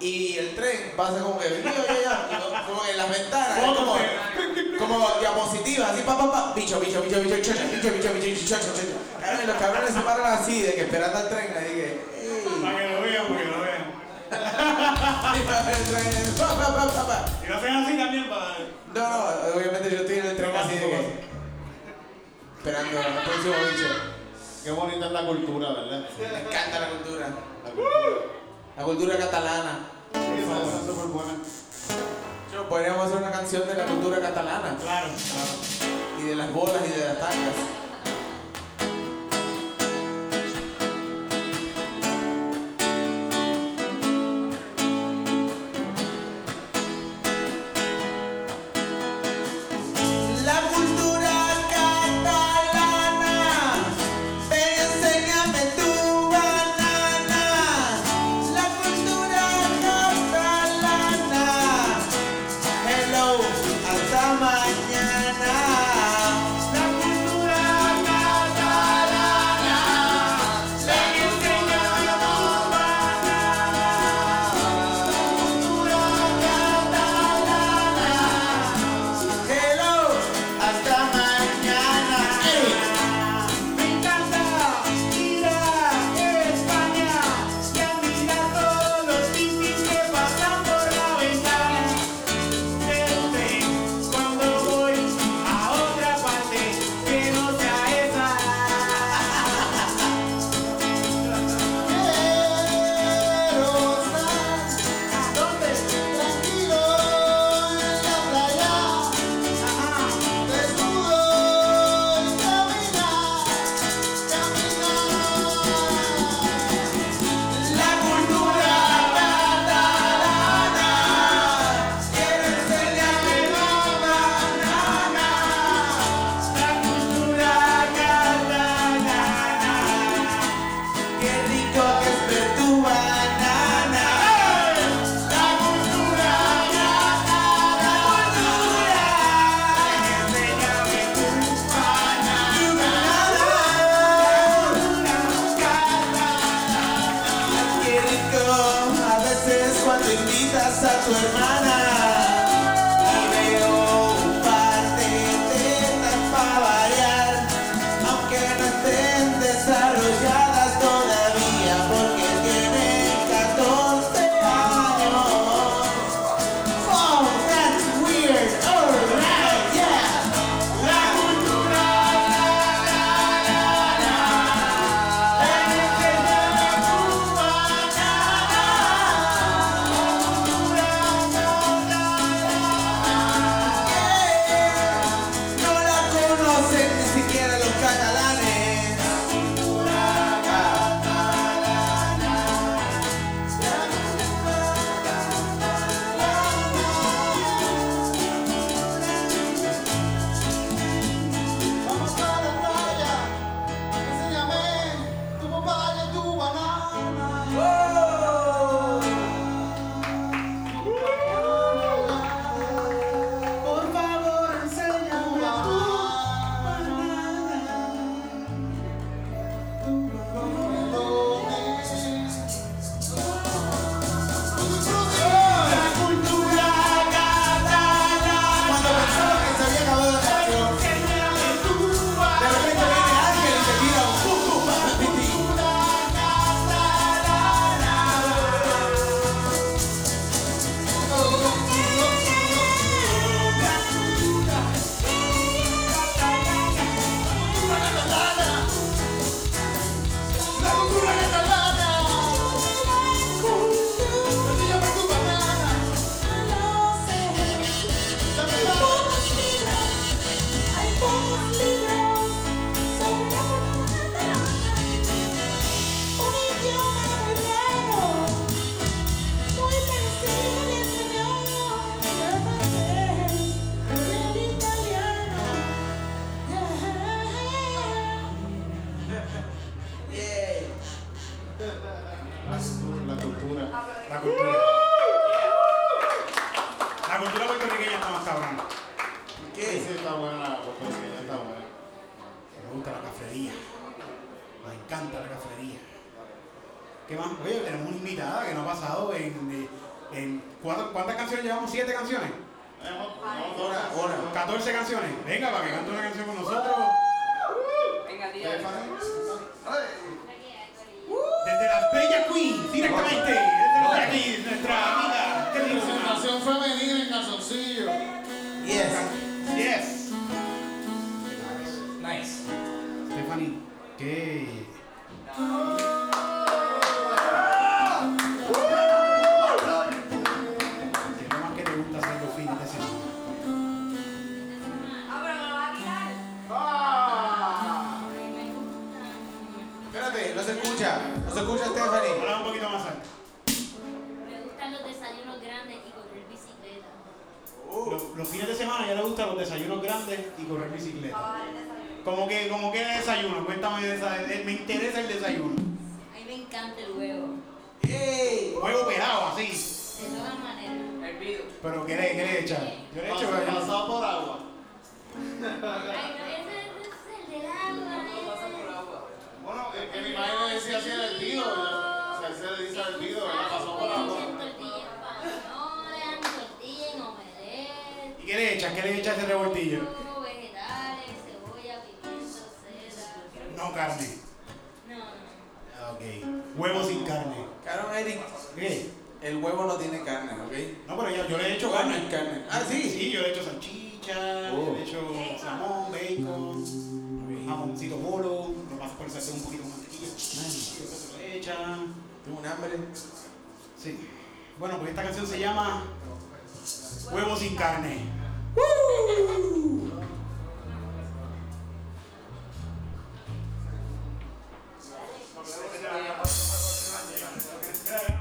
y el tren pasa como que como en las ventanas como, como diapositivas así pa pa pa bicho bicho bicho bicho bicho bicho bicho bicho bicho los cabrones se paran así de que esperando al tren así que para que lo vean porque lo vean. Y lo hacen así también para no no obviamente yo estoy en el tren así de que esperando al próximo bicho. Qué bonita es la cultura verdad me encanta la cultura. La cultura. La cultura catalana. Sí, podríamos hacer una canción de la cultura catalana. Claro, claro. Y de las bolas y de las tacas. Pasa cultura puertorriqueña está más cabrona. Sí, sí, está buena la puertorriqueña, está buena. Me gusta la cafrería. Me encanta la cafrería. ¿Qué más? Oye, tenemos una invitada que no ha pasado en. en ¿cuántas, ¿Cuántas canciones llevamos? ¿Siete canciones? Ahora, ahora. ¿14 canciones? Venga, para que cante una canción con nosotros. Desde las Bellas Queens, directamente. Desde aquí, nuestra amiga. Presentación femenina en calzoncillo. Yes. Yes. Nice. Stephanie, ¿qué? ¿Qué es lo más que te gusta hacer los fines de semana? Espérate, no se escucha. No se escucha Stephanie. Los, fines de semana ya le gustan los desayunos grandes y correr bicicleta. ¿Cómo que, cómo que desayuno? Cuéntame de me interesa el desayuno. A mí me encanta el huevo. Huevo pelado, así. De todas maneras. Pero ¿qué le, qué le echan? Yo le echo pero- pasado por agua. Ay, no, ese es el del agua. Bueno, es que mi madre decía así al hervido. O sea, se le dice hervido, ¿verdad? Le echas? ¿Qué le echas a ese revoltillo? huevo, vegetales, cebolla, pimiento, cera. No carne. No, no. Ah, Ok. Huevo sin carne. Cabrón, Eric, ¿Qué? el huevo no tiene carne, ¿ok? No, pero yo, yo le he hecho no carne. Ah, sí. Sí, yo le he hecho salchicha, Oh. le he hecho salmón, bacon, jamoncito molo, lo paso por sartén un poquito de mantequilla. Eso se le echa. Tengo un hambre. Sí. Bueno, pues esta canción se llama Huevo sin carne. Ah.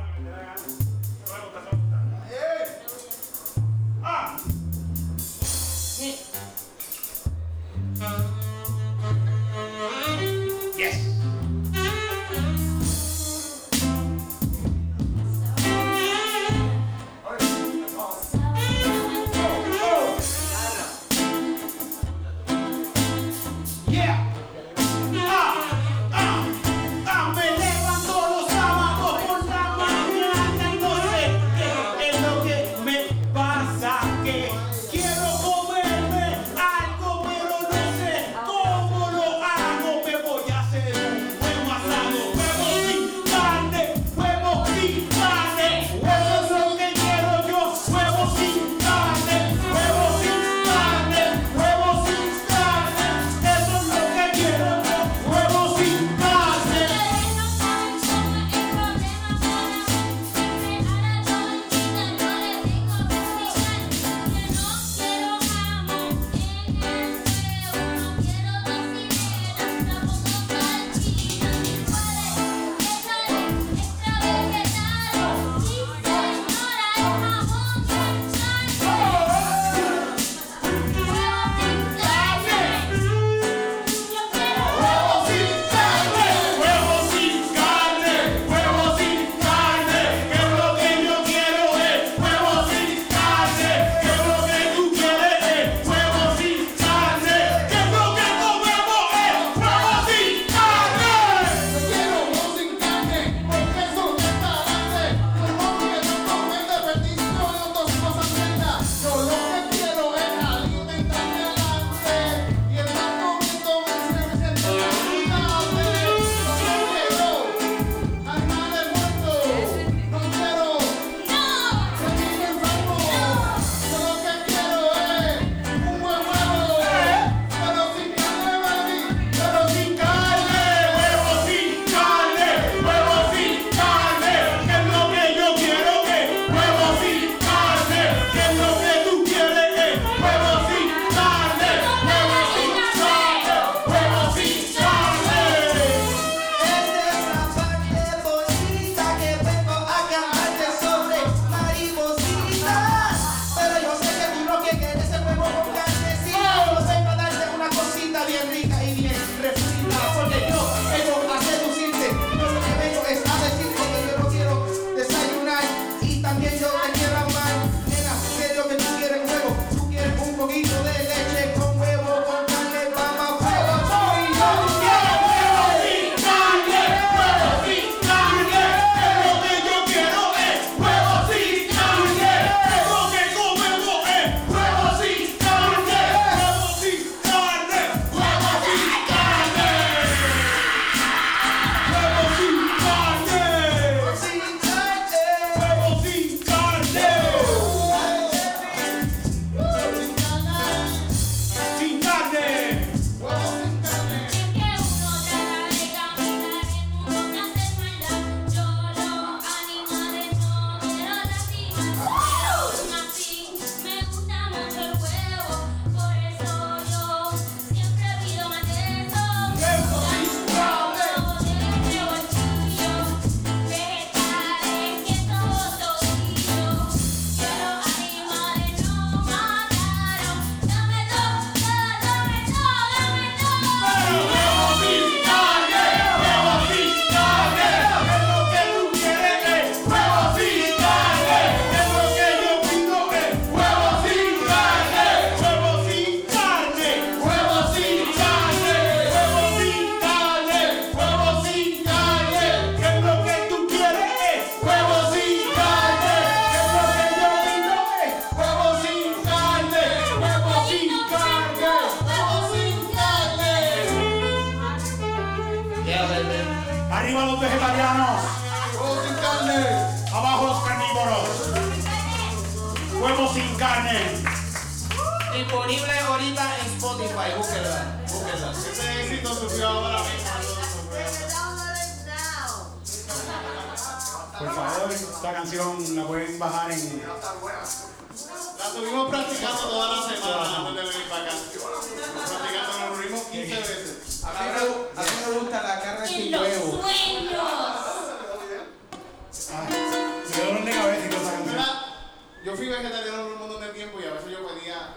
Yo fui vegetariano por un montón de tiempo y a veces yo pedía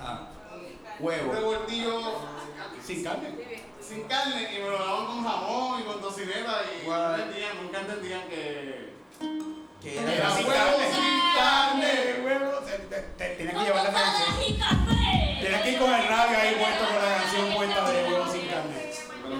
Ah. un Huevo. revoltillo Sin carne. sin carne y me lo daban con jamón y con tocineta y entendían, nunca entendían que Que Era era sin huevo carne. sin carne. Huevo. Te- te- te- Tienes que llevar la canción. Tienes que ir con el radio ahí puesto con la canción puesta de huevo sin carne. no lo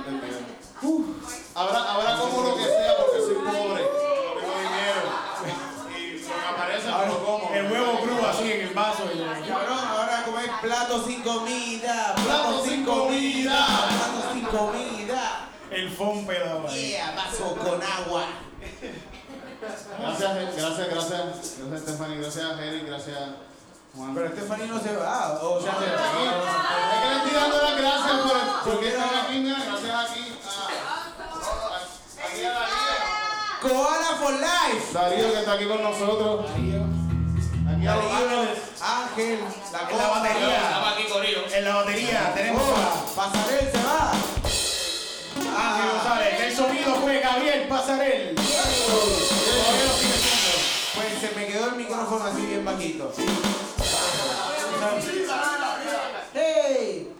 plato sin comida, Plato plato sin comida, plato sin comida. El ahí. Yeah, vaso con agua. Gracias, gracias, gracias, gracias Stephanie, gracias Eric, gracias Juan. Pero Stephanie no se va, o sea, se Es que le estoy dando las gracias por, porque están aquí, gracias aquí a, aquí a Darío. Koala for life. Darío que está aquí con nosotros. Darío, Ángel, la En la batería. Estamos aquí, Corillo. En la batería tenemos a Pasarel se va. Ángel González. El sonido fue Gabriel Pasarel. Pues se me quedó el micrófono así bien bajito. ¡Hey!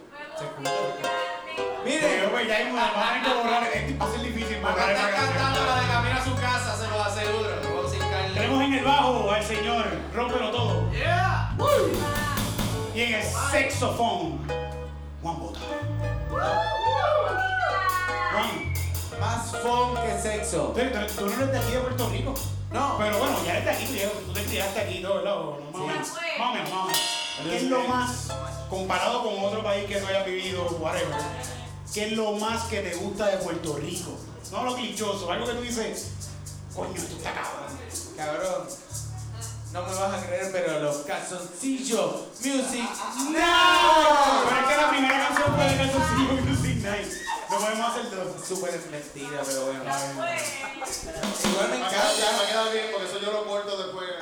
Miren, pues ya hay una manera que borrar. Es- Va a ser difícil el bajo al señor Rómpelo Todo. Yeah. Y en el saxofón, Juan Bota. Juan, más fun que sexo. tú, tú- no eres de aquí de Puerto Rico. No, Pero bueno, ya eres de aquí, tú, te criaste aquí, todo, no, más o menos. ¿Qué es lo más, comparado con otro país que no hayas vivido, whatever, qué es lo más que te gusta de Puerto Rico? No lo clichoso, algo que tú dices, coño, esto está cabrón. cabrón. No me vas a creer, pero los calzoncillos Music Pero Now. es que la primera canción fue de Calzoncillo Music Night. No podemos hacer dos. Súper mentira, pero bueno. Igual me Va a quedar, ya, va a encanta. quedar bien porque eso yo lo corto después.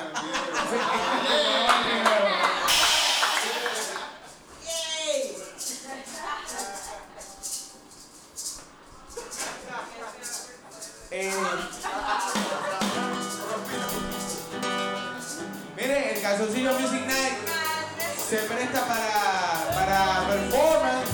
Eh, calzoncillo Music Night se presta para, para performance,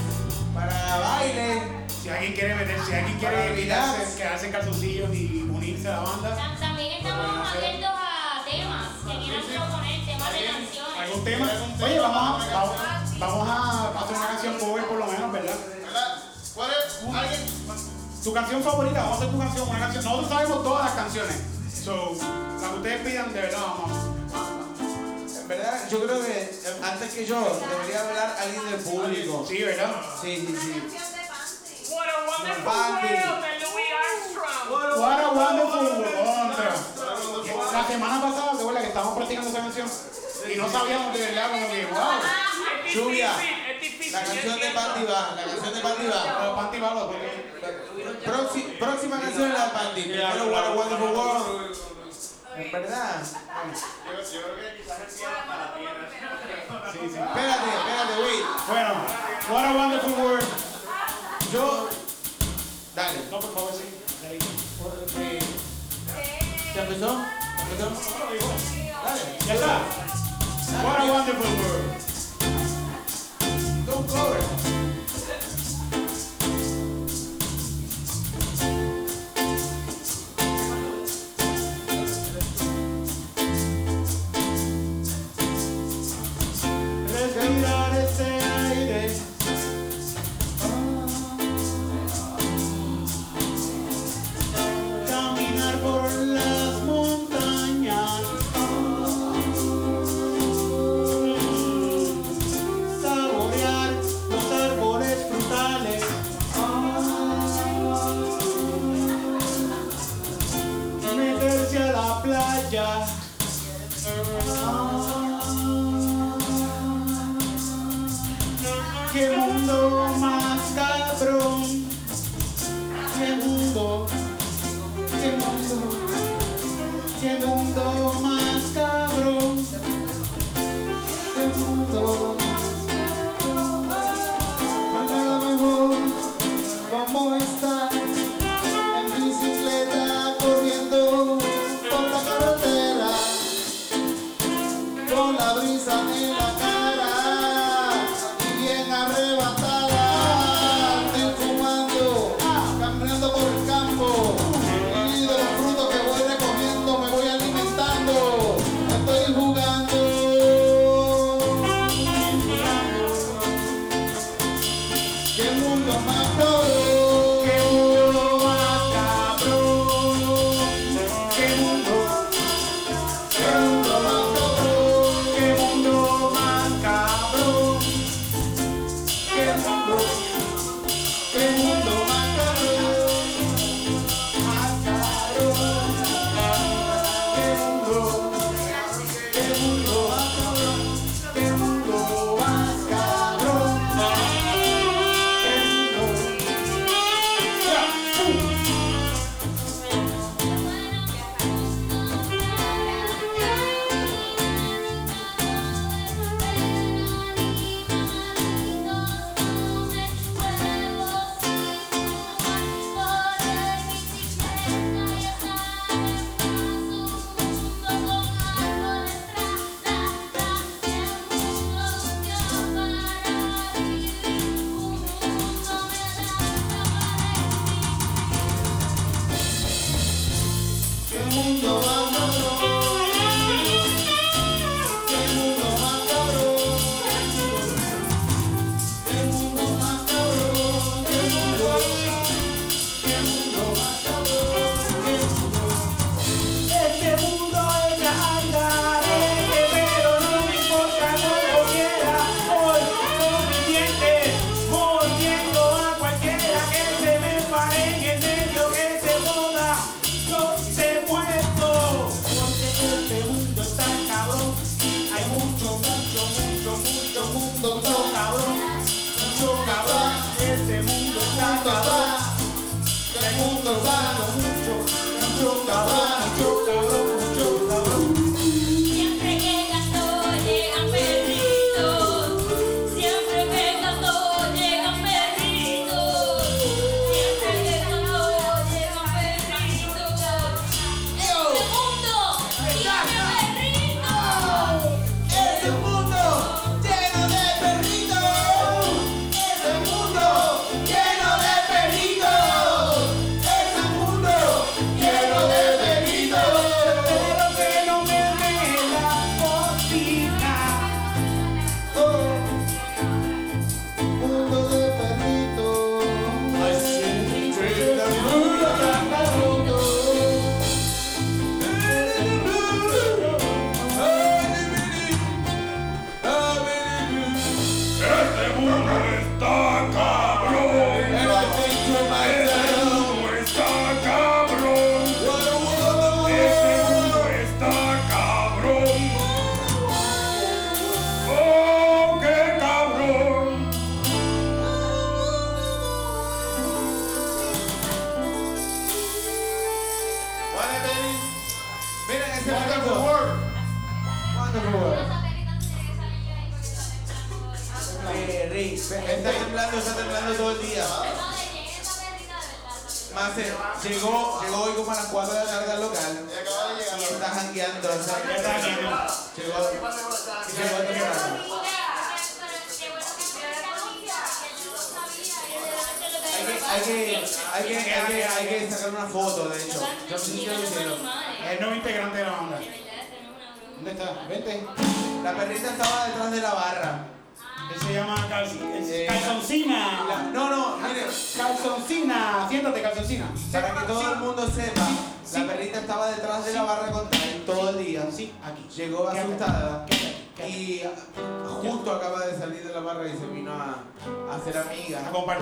para baile. Si alguien quiere meter, si alguien quiere Para evitarse, relax. quedarse en calzoncillos y unirse a la banda, Tam- También estamos abiertos a temas que quieran proponer, temas de canciones. algún tema. Oye, vamos a, vamos, vamos a hacer una canción cover por lo menos, ¿verdad? ¿Verdad? ¿Cuál es? ¿Alguien? Tu canción favorita, vamos a hacer tu canción, una canción. Nosotros sabemos todas las canciones. So, la que ustedes pidan, de verdad, vamos. Yo creo que antes que yo debería hablar alguien del público. Sí, ¿verdad? Sí, sí, sí. What a wonderful world de Louis Armstrong. What a wonderful world. Contra. La semana pasada, ¿te acuerdas que estábamos practicando esa canción? Y no sabíamos de verdad, como que, wow. Es Lluvia. La canción de. Panty va, la canción de Panty va. Panty porque- Próxima, canción es la de Panty. Primero What a Wonderful World. En verdad. Yo, yo creo que quizás el cielo. Sí, sí. Espérate, espérate, wait. Bueno, what a wonderful world. Yo. Dale. No, por favor, sí. Dale. Eh, ¿Ya empezó? ¿Ya empezó? Dale. Ya está. What a wonderful world. Don't cover.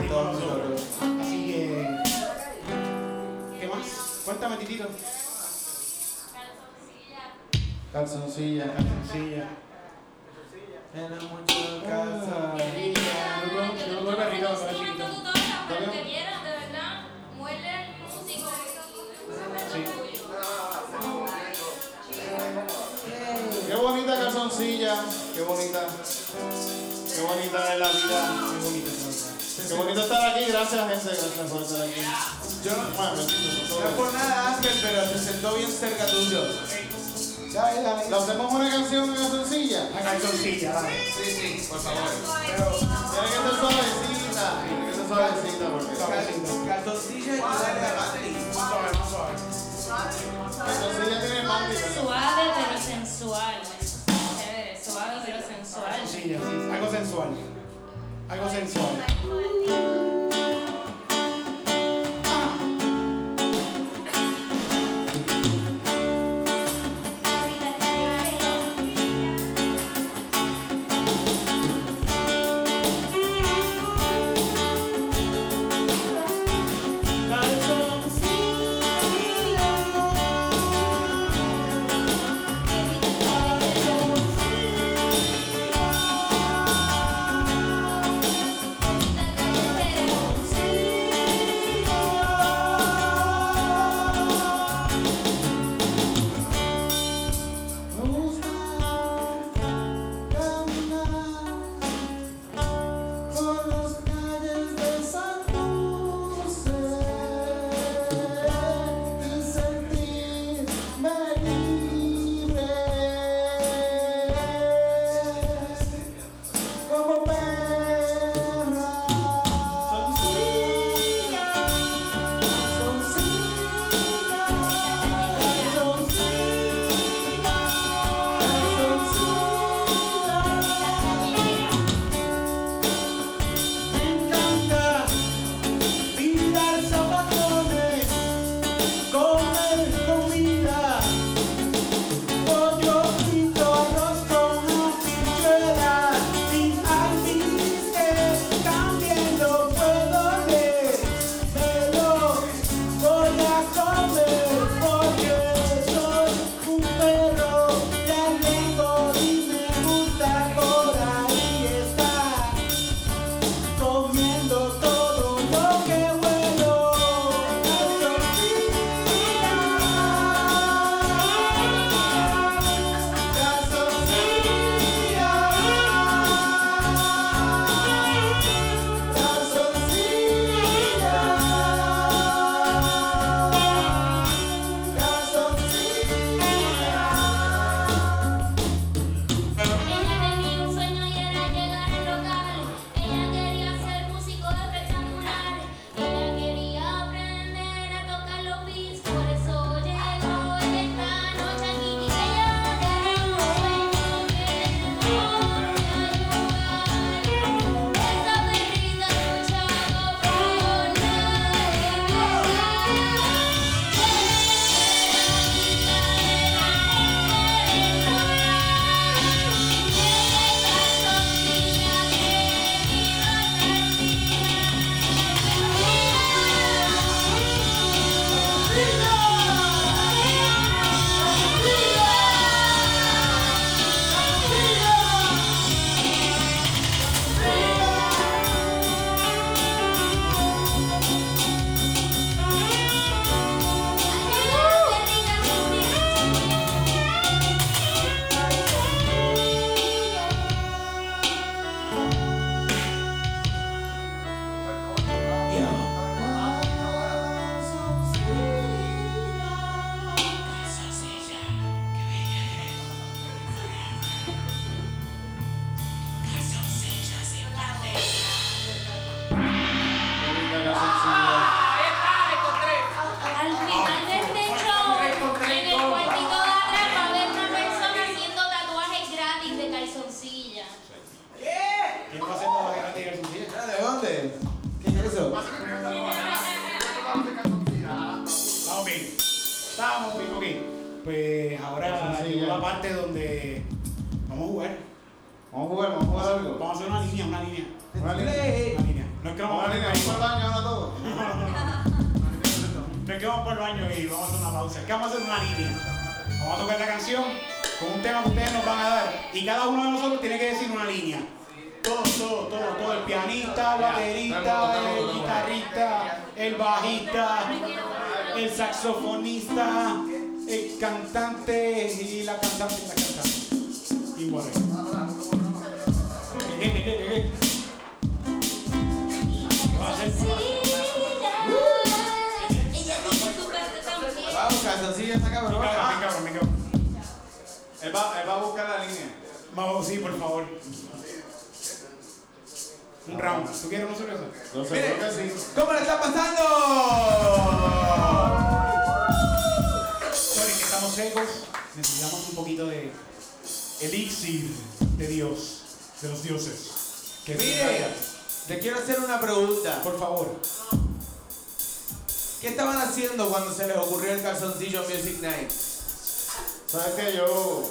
Nosotros. Así que. ¿Qué más? Cuéntame, titito. Calzoncilla. Calzoncilla. Era mucho tuve perrito chiquito. el de verdad, muele al músico. Qué bonita calzoncilla. Qué bonita. Qué bonita es la vida. Muy bonito. Qué bonito estar aquí. Gracias, gente. Gracias por estar aquí. Yo no, Bueno, no es por nada, Ángel, pero se sentó bien cerca tuyo. ¿Le hacemos una canción en calzoncilla? La calzoncilla, dale. Sí, sí, por favor. Tiene que ser suavecita. Tiene que ser suavecita porque. Calzoncilla y a. Más suave, más suave. Calzoncilla tiene mandy. Suave pero sensual. Suave pero sensual. Calzoncilla, sí. Algo sensual. Algo sensual. Me pausa. Vamos a hacer una línea. Vamos a tocar la canción con un tema que ustedes nos van a dar. Y cada uno de nosotros tiene que decir una línea. Todo, todo, todo, todo. El pianista, el baterista, el guitarrista, el bajista, el saxofonista, el cantante y la cantante y la cantante. Y bueno. Él va, él va a buscar la línea. Vamos, sí, por favor. Un round. ¿Tú quieres una cerveza? No sé, Mire. creo que sí. ¿Cómo le está pasando? Sorry, que estamos secos. Necesitamos un poquito de elixir de Dios, de los dioses. Que Mire, te quiero hacer una pregunta. por favor. ¿Qué estaban haciendo cuando se les ocurrió el calzoncillo Music Night? ¿Sabes qué? Yo,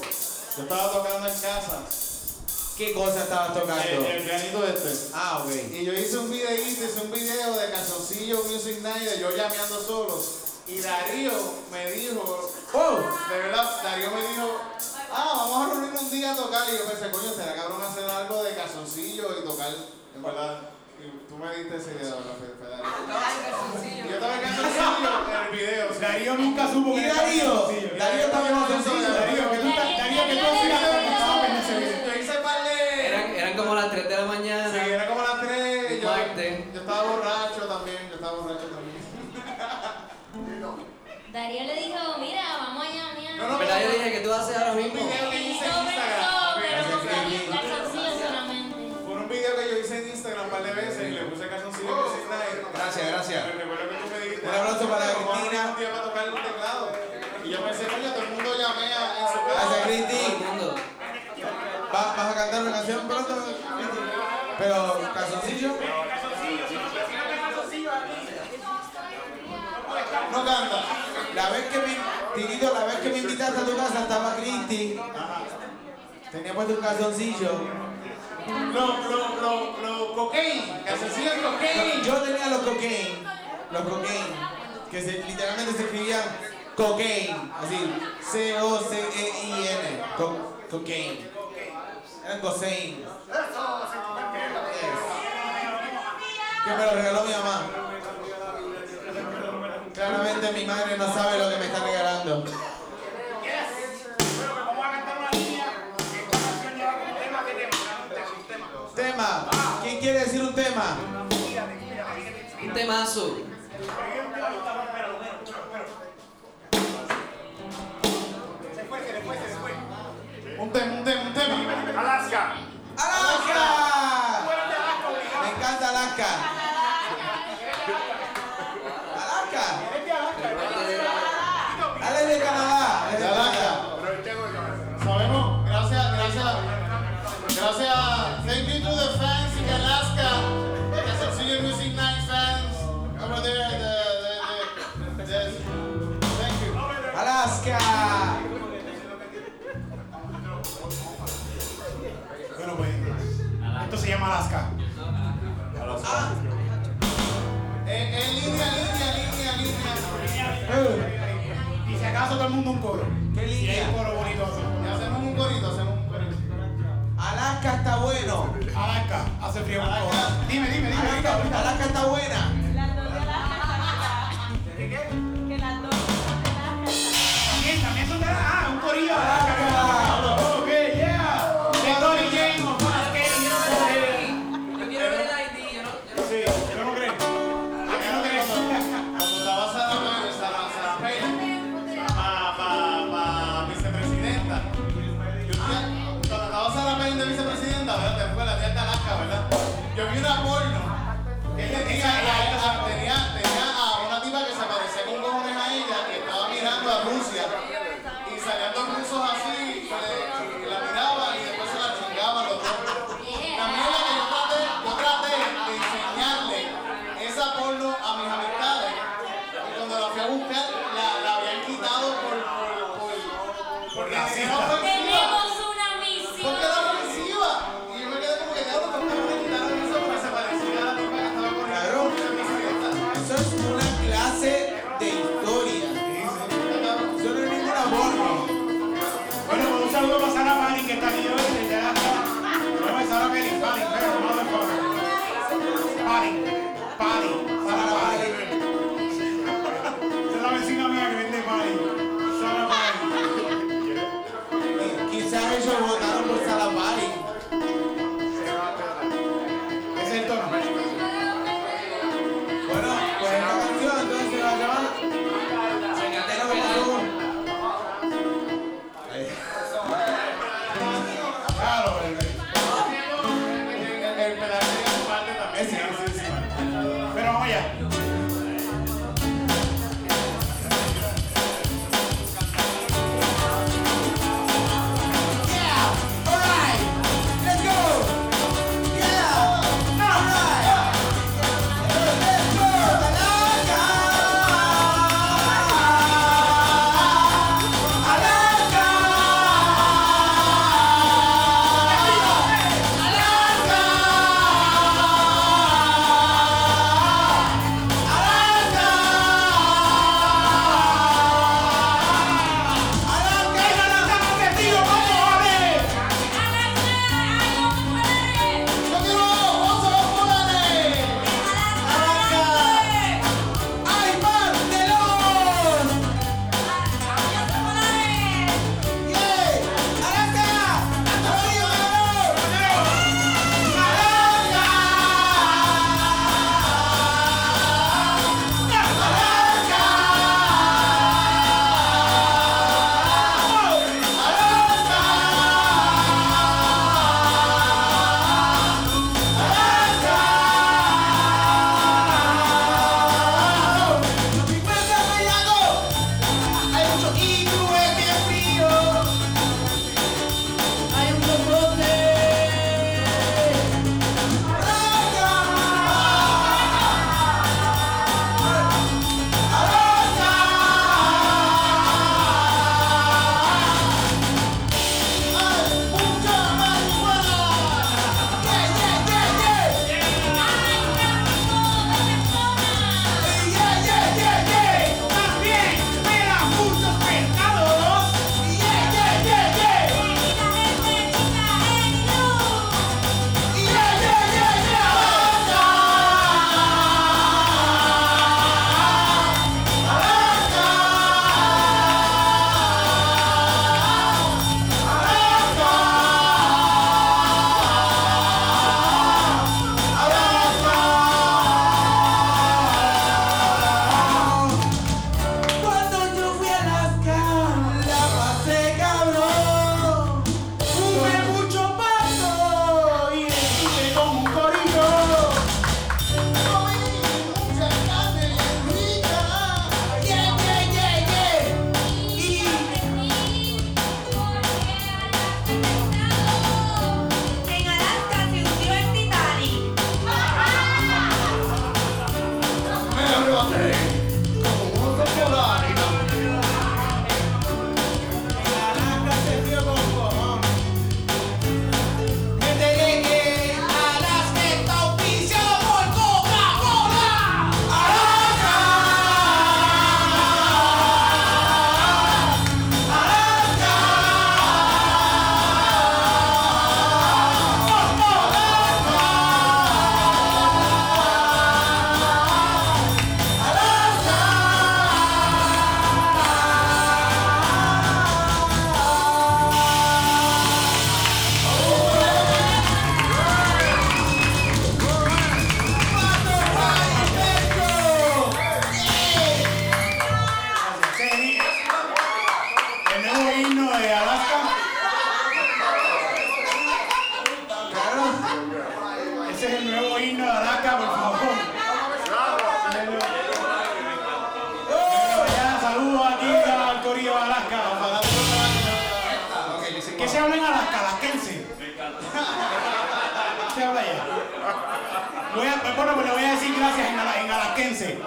yo estaba tocando en casa. ¿Qué cosa estabas tocando? El, el pianito este. Ah, ok. Y yo hice un videíto, hice un video de Calzoncillo Music Night, de yo llameando solo. Y Darío me dijo, ¡Oh! de verdad, Darío me dijo, ah, vamos a reunirnos un día a tocar. Y yo pensé, coño, será cabrón hacer algo de calzoncillo y tocar, en verdad. Y tú me diste esa idea, ¿verdad, Fede- Fede Darío? Yo estaba en calzoncillo en el video. Darío nunca supo ¿Y que era calzoncillo. Darío también no, no, Darío, que tú estás- Darío, que tú video. Yo hice par de... Eran, eran como las 3 de la mañana. Sí, era como las 3. Yo, estaba borracho también, yo estaba borracho también. Darío le dijo, mira, vamos allá, mira. No, no, ¿Verdad? Yo dije que tú haces ahora Un mismo. video que hice en pero Instagram. el calzoncillo solamente. Por un video que yo hice en Instagram un par de veces y le puse calzoncillo Music Night. Gracias, gracias. Me recuerdo que tú me dijiste. Un aplauso para "Vamos a Cristina". Un día para tocar el teclado. Y yo pensé, coño, todo el mundo llamea en su casa. Gracias, Todo Cristi. el mundo. ¿Va- ¿Vas a cantar una canción pronto? Cristi? Pero, calzoncillo. No canta. La vez que me, Tirito, la vez que me invitaste a tu casa estaba Cristi. Tenía puesto un calzoncillo. Lo, lo, lo, lo, cocaine. Calzoncillo en cocaine. Yo tenía los cocaine, los cocaine, que se, literalmente se escribían cocaine, así, C-O-C-E-I-N, co cocaine. Eran cocaine. Yes. Que me lo regaló mi mamá. Claramente mi madre no sabe lo que me está regalando. Tema. ¿Quién quiere decir un tema? Un temazo. Un tema, un tema, un tema. Alaska. ¡Alaska! Y si acaso todo el mundo un coro. ¿Qué Y hay un coro bonito. hacemos un corito, hacemos un corito. Alaska está bueno. Alaska, hace frío un Alaska. coro. Dime, dime, dime. Alaska está buena. Voy a, bueno, pues le voy a decir gracias en, en alasquense.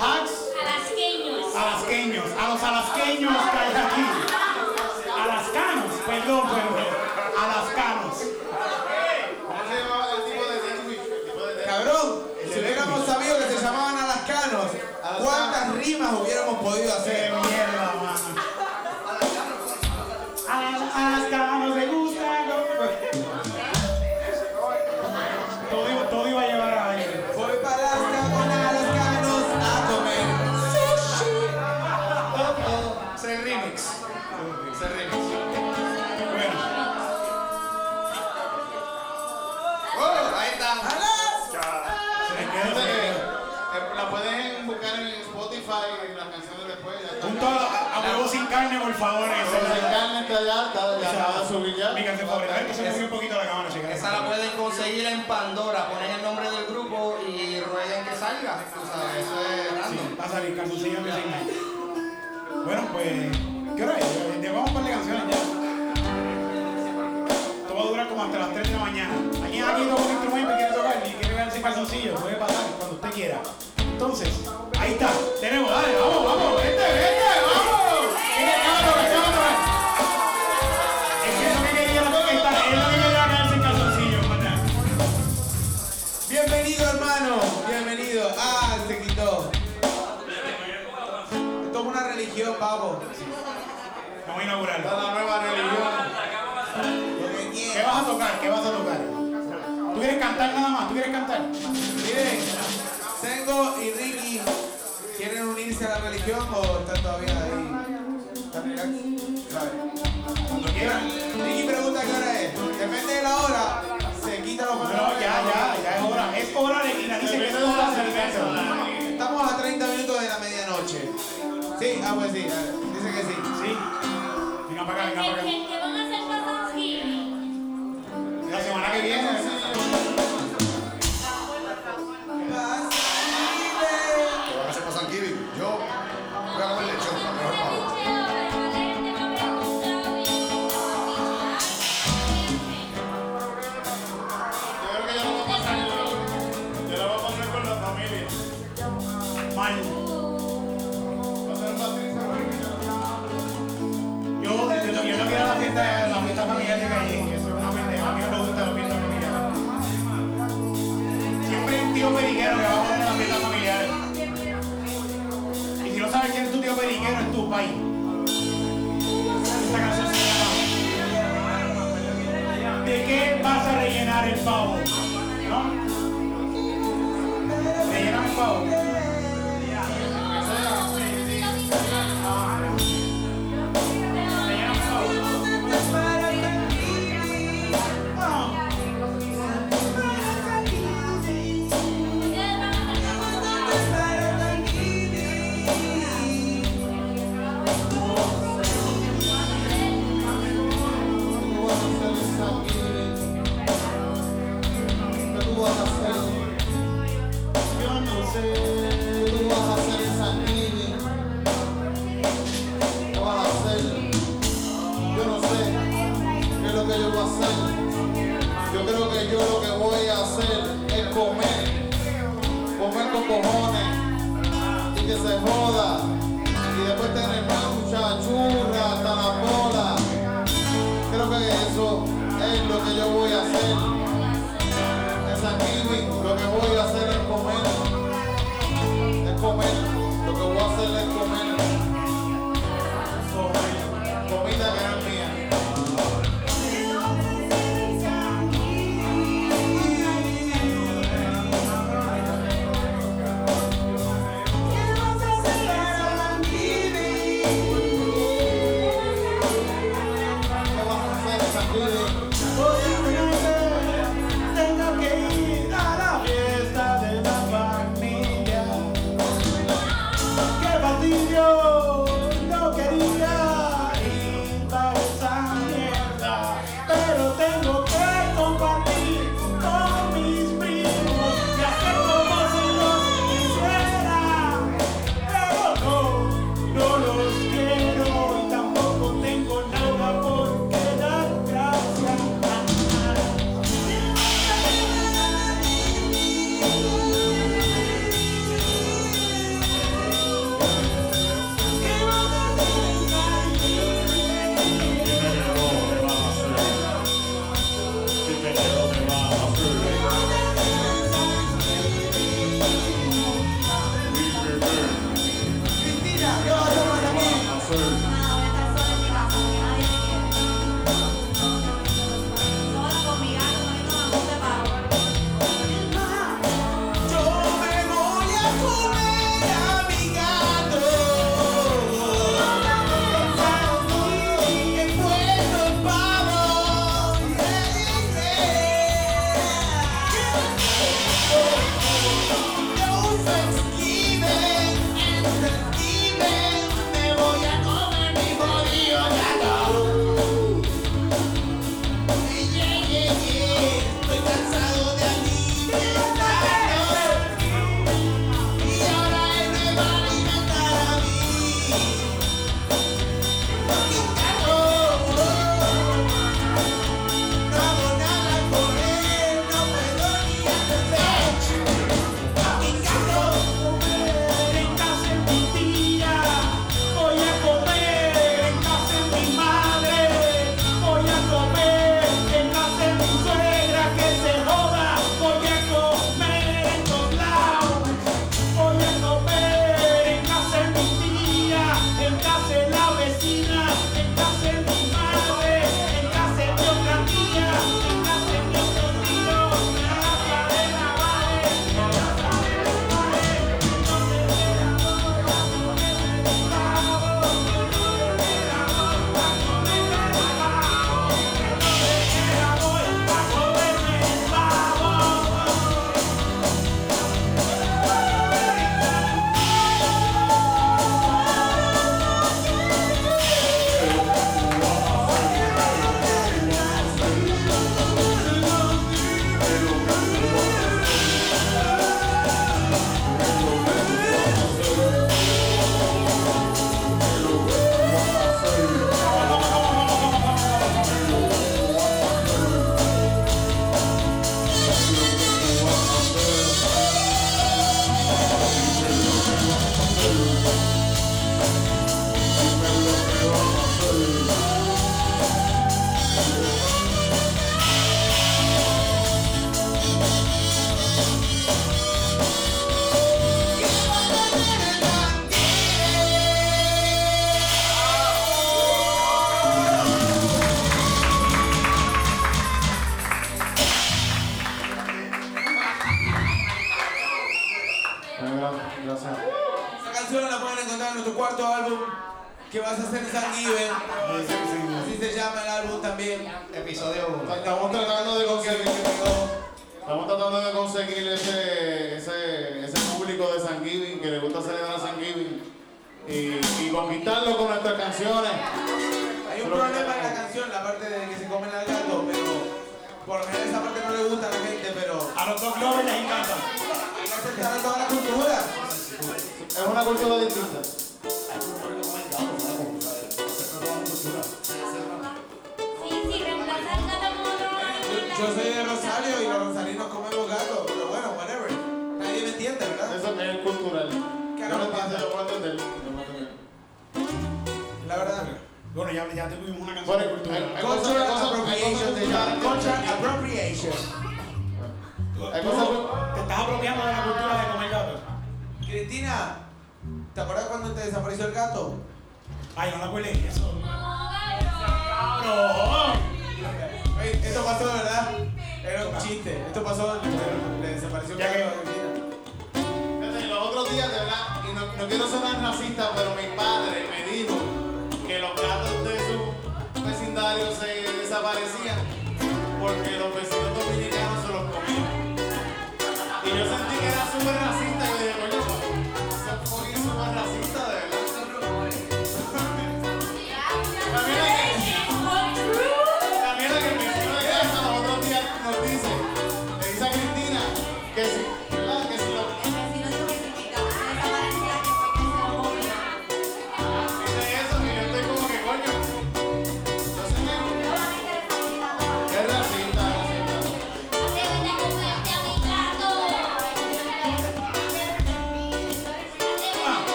Hacks. Alasqueños. Alasqueños. A los alasqueños que hay aquí. Alascanos, perdón, perdón. Alascanos. Cabrón, si hubiéramos sabido que se llamaban alascanos, ¿cuántas rimas hubiéramos podido hacer? Ya acaba ya. Mi me un poquito la cámara, chicas. Esa la pueden conseguir en Pandora. Ponen el nombre del grupo y rueguen que salga. Tú sabes, eso es Sí, random. va a salir calzoncillo mi señal. Bueno, pues, ¿qué hora es? Llevamos un par de canciones ya. Esto va a durar como hasta las 3 de la mañana. ¿Alguien aquí toca un instrumento y quiere tocar y quiere ver ese calzoncillo? Puede pasar cuando usted quiera. Entonces, ahí está. Tenemos, dale, vamos, vamos, vete, vete, Vamos a la nueva religión. ¿Qué vas a tocar? ¿Qué vas a tocar? ¿Tú quieres cantar nada más? ¿Tú quieres cantar? Miren, Sengo y Ricky, ¿quieren unirse a la religión o están todavía ahí? ¿Están. Cuando quieran. Ricky pregunta qué hora es. Depende de la hora, se quita los No, pantalones. ya, ya, ya es hora. Es hora de que es hora de cerveza. Estamos a 30 minutos de la medianoche. Sí, ah, pues sí, dice que sí. Sí. Venga para acá, venga para acá. ¿Qué van a hacer para Thanksgiving? La semana que viene.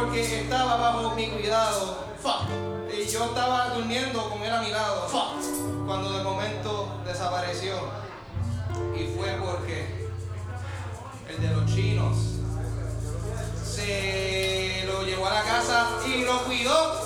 porque estaba bajo mi cuidado. Fuck. Y yo estaba durmiendo con él a mi lado. Fuck. Cuando de momento desapareció. Y fue porque el de los chinos se lo llevó a la casa y lo cuidó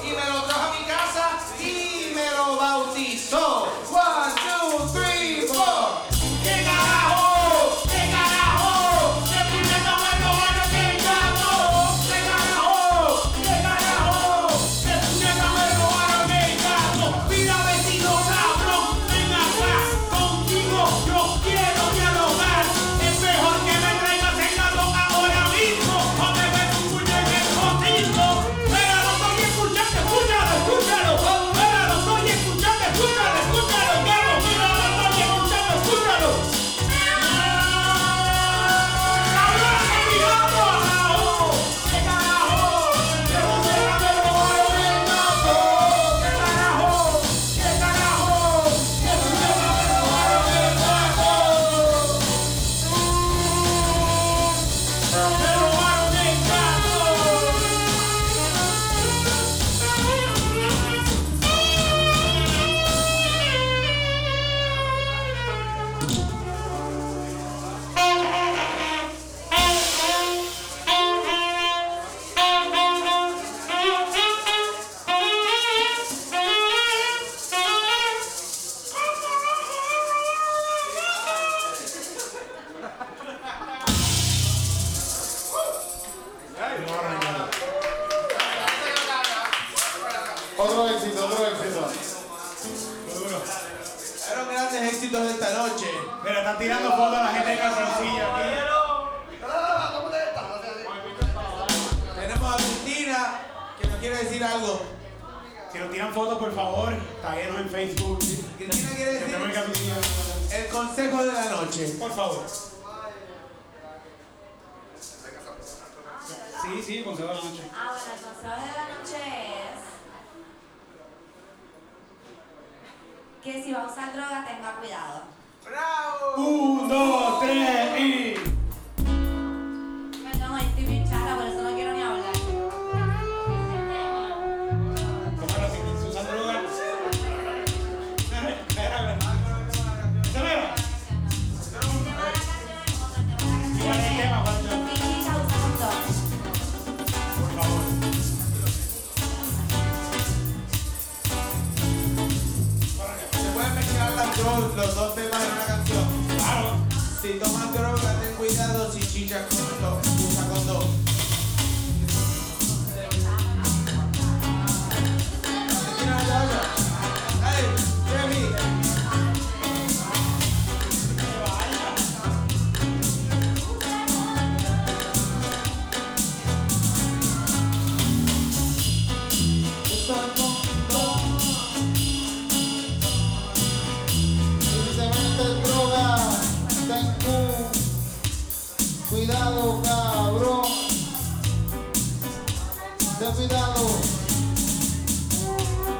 Ten cuidado.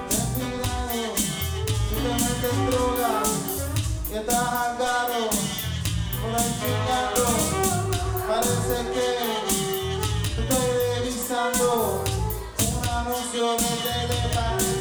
Ten cuidado. Si te metes droga y estás jangado por ahí chingando, parece que te estoy revisando un anuncio de teléfono.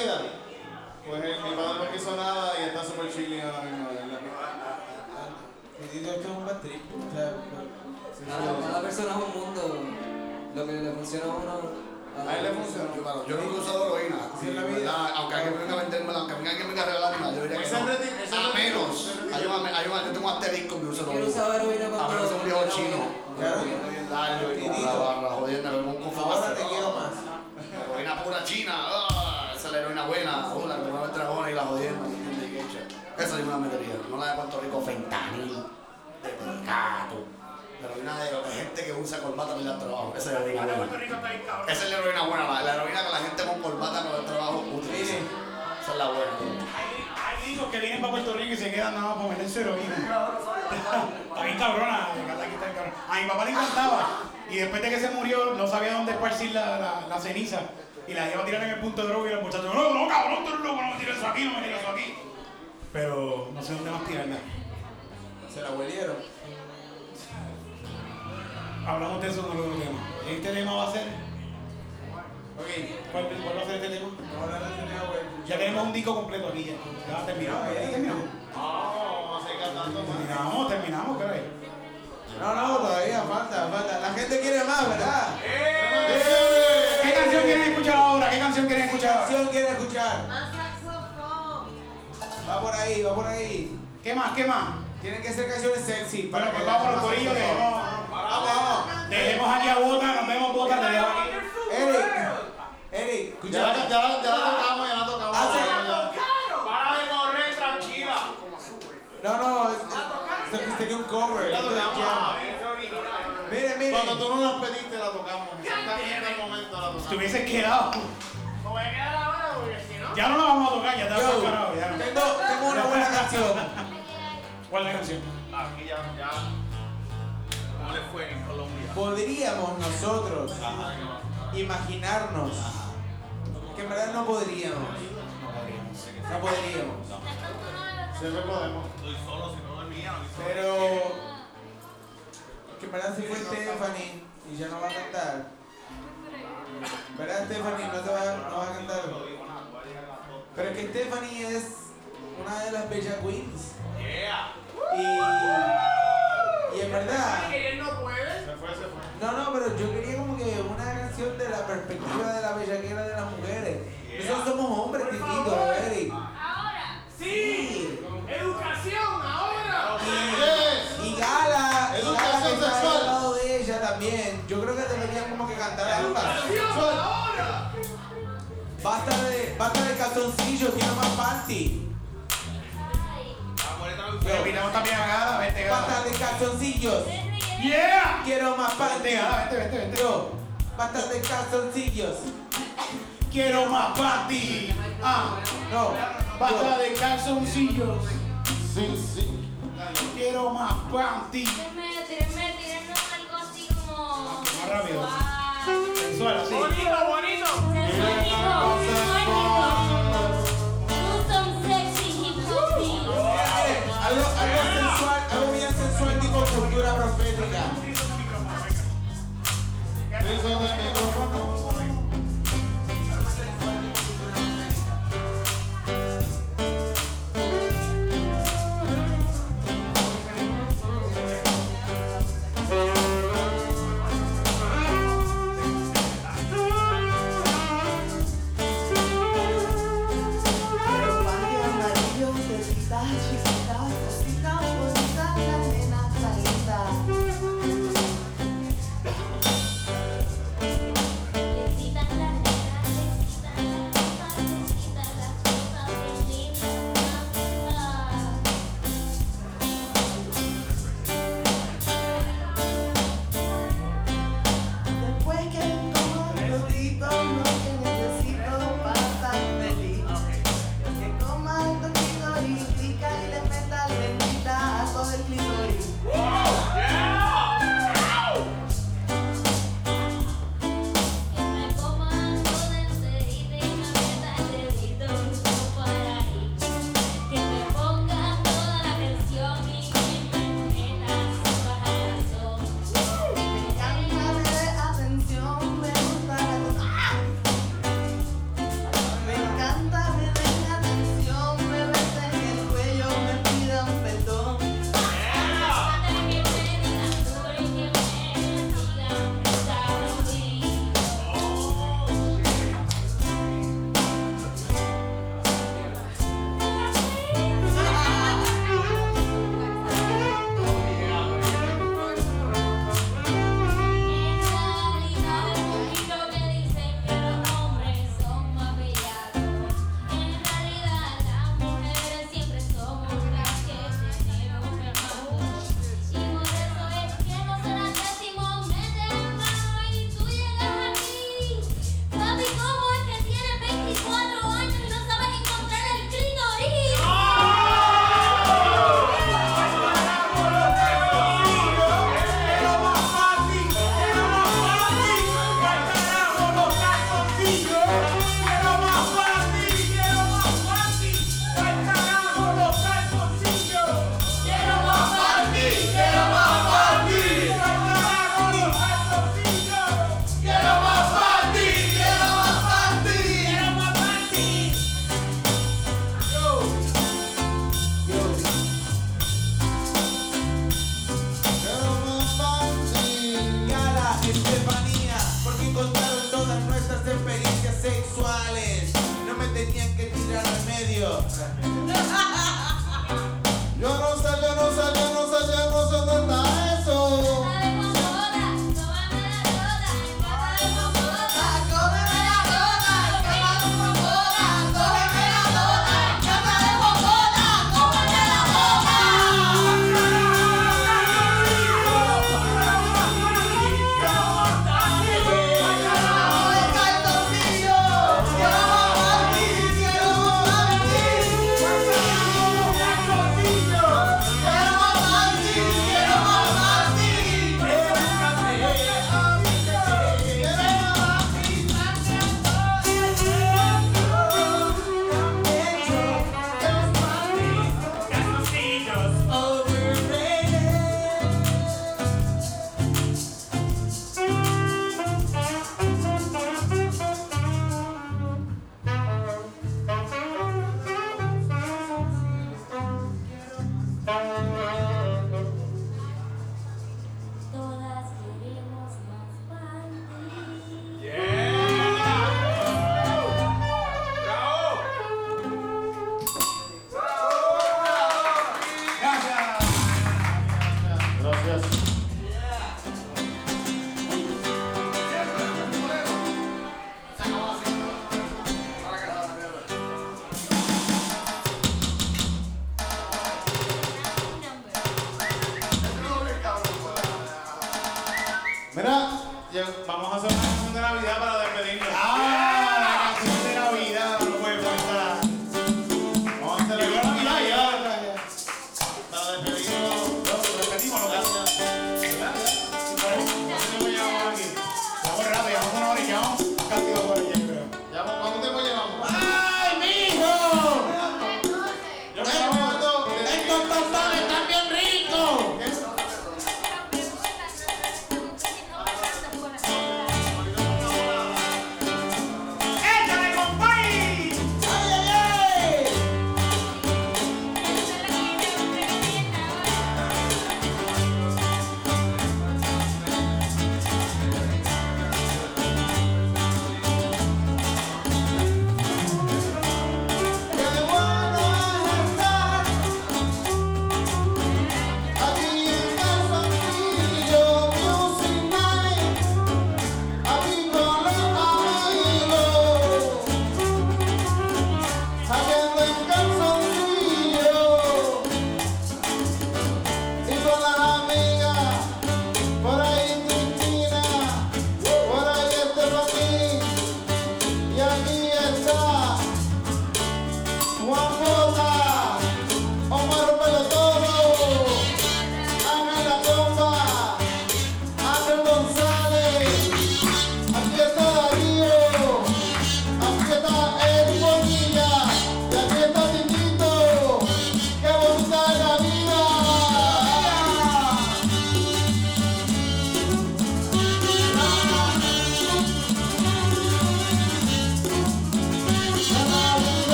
En vida? Pues eh, mi padre no hizo nada y está súper chilling ahora mismo, ¿verdad? Bendito, esto es un trip. O sea, Cada, cada persona es un mundo. Lo que le funciona a uno. A él le funciona. Yo, claro, yo nunca he usado heroína. Es la vida. Aunque alguien venga a vendérmela, aunque venga alguien venga a regalarla, yo diría que no. A menos, hay un, hay un, yo tengo un asterisco en mi uso de Yo heroína. usaba heroína A cuando. menos que es un viejo chino. Claro. Bien largo y con la barra jodiendo, como un confu ahora te quiero más. Heroína pura china. La heroína buena. La que el dragón y la jodiendo. Esa es una metería. No la de Puerto Rico, fentanil, de pericato. La heroína de, gente que usa corbata para ir al trabajo. Esa es la heroína buena. Esa es la heroína buena, la, heroína que la gente con corbata para el trabajo. Esa es la buena. Hay gringos que vienen para Puerto Rico y se quedan nada más para meterse heroína. Está bien cabrona, cabrona. A mi papá le encantaba. Y después de que se murió, no sabía dónde esparcir la, la, la ceniza. Y la iba a tirar en el punto de droga y los muchachos, no, no, cabrón, tú eres loco, no me tires eso aquí, no me tires eso aquí. Pero no sé dónde más tirarla. Se la huelieron. Hablamos de eso en el otro tema. Este tema va a ser. Ok. ¿Cuál, cuál va a ser este tema? Tenía güey. Ya tenemos un disco completo aquí ya. Ya terminamos. Ya terminamos. Vamos a seguir cantando más. Terminamos, terminamos, ahí. No, no, todavía falta, falta. La gente quiere más, ¿verdad? ¿Qué canción quieren escuchar ahora? ¿Qué canción quieren ¿Qué escuchar ahora? canción quiere escuchar? Más saxofón. Va por ahí, va por ahí. ¿Qué más? ¿Qué más? Tienen que ser canciones sexy. Bueno, para pues que vamos a la los corillos, dejemos, Vamos, dejemos aquí a Bota, nos vemos Bota, te dejo aquí. Eric, Eric, Ya, escucha. la- ya, la- ya la tocamos, ya la tocamos. Hace- Ya, ya. Para de correr, tranquila. No, no, es- es- tenía un cover. La es tocamos. Cuando tú no las pediste, la tocamos. Exactamente en el momento la tocamos. Te hubieses quedado. Me voy a quedar ahora porque si no. Ya no la vamos a tocar, ya te parado. Ya no. tengo, tengo una buena canción. ¿Cuál es la canción? Aquí ya, ya. ¿Cómo le fue en Colombia? Podríamos nosotros imaginarnos que en verdad no podríamos. No podríamos. Siempre podemos. Estoy solo, si no dormía. Pero que en verdad se fue Stephanie y ya no va a cantar. ¿Verdad Stephanie? No, te va, no va a cantar. Pero es que Stephanie es una de las Bella Queens. Yeah. Y, y en verdad... No puede. Se fue, se fue. No, no, pero yo quería como que una canción de la perspectiva de la bellaquera de las mujeres. Nosotros somos hombres, Titito, Eric. Ahora. Sí. Educación, Educación, ahora. Basta de, basta de calzoncillos, quiero más panty. Pero también a Gala, vente Basta Gala. de calzoncillos, ¡Yeah! quiero más Vente panty. Gala, vente, vente, vente. Yo, basta de calzoncillos. Quiero más panty. Ah, No, basta de calzoncillos. Sí, sí. Quiero más panty. Tírenme, tírenme, tírenme algo así como. Más rápido. Suena así. Bonito, bonito. Uh. Algo, algo sensual, algo bien sensual, tipo cultura profética. Eso es micrófono.